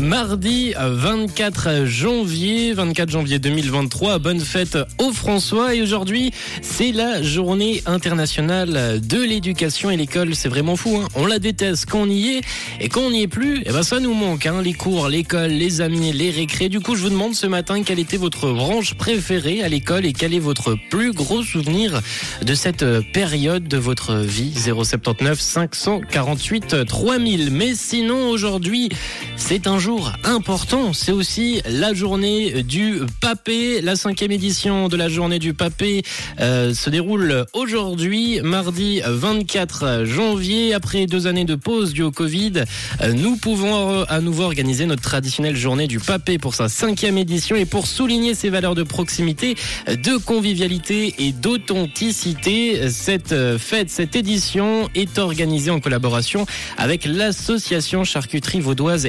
Mardi 24 janvier, 24 janvier 2023, bonne fête aux François. Et aujourd'hui c'est la journée internationale de l'éducation et l'école, c'est vraiment fou, hein. On la déteste quand on y est. Et quand on n'y est plus, eh ben ça nous manque, hein. Les cours, l'école, les amis, les récrés. Du coup je vous demande ce matin quelle était votre branche préférée à l'école et quel est votre plus gros souvenir de cette période de votre vie. 079 548 3000. Mais sinon aujourd'hui c'est un jour important. C'est aussi la journée du papé. La cinquième édition de la journée du papé euh, se déroule aujourd'hui, mardi 24 janvier. Après deux années de pause due au Covid, euh, nous pouvons à nouveau organiser notre traditionnelle journée du papé pour sa cinquième édition et pour souligner ses valeurs de proximité, de convivialité et d'authenticité. Cette fête, cette édition est organisée en collaboration avec l'association charcuterie vaudoise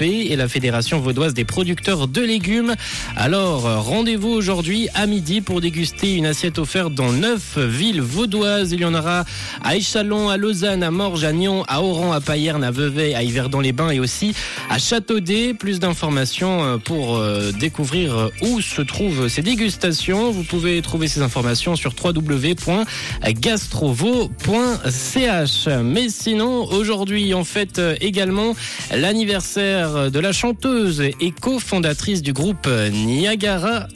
Et la Fédération vaudoise des producteurs de légumes. Alors, rendez-vous aujourd'hui à midi pour déguster une assiette offerte dans neuf villes vaudoises. Il y en aura à Échalon, à Lausanne, à Morges, à Nyon, à Oran, à Payerne, à Vevey, à Yverdon-les-Bains et aussi à Châteaudet. Plus d'informations euh, pour euh, découvrir euh, où se trouvent ces dégustations. Vous pouvez trouver ces informations sur www.gastrovo.ch. Mais sinon, aujourd'hui, on fête également l'anniversaire de la chanteuse et cofondatrice du groupe Niagara.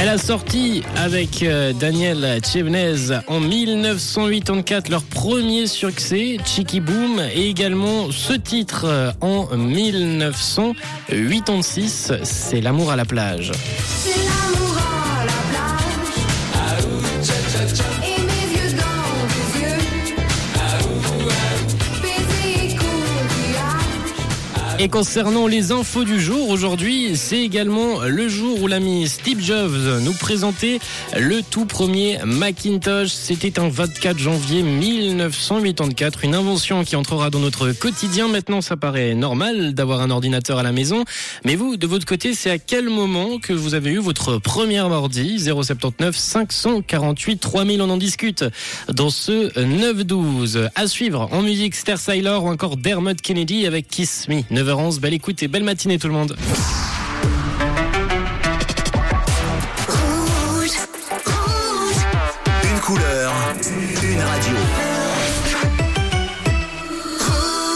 Elle a sorti avec euh, Daniel Chevnez en 1984 leur premier succès, Chicky Boom, et également ce titre euh, en 1986, c'est L'amour à la plage. Et concernant les infos du jour, aujourd'hui, c'est également le jour où l'ami Steve Jobs nous présentait le tout premier Macintosh. C'était un 24 janvier 1984, une invention qui entrera dans notre quotidien. Maintenant, ça paraît normal d'avoir un ordinateur à la maison. Mais vous, de votre côté, c'est à quel moment que vous avez eu votre première ordi? 079 548 3000, on en discute dans ce 9-12. À suivre en musique, Ster Sailor ou encore Dermot Kennedy avec Kiss Me. Belle écoute et belle matinée tout le monde. Une couleur, une radio.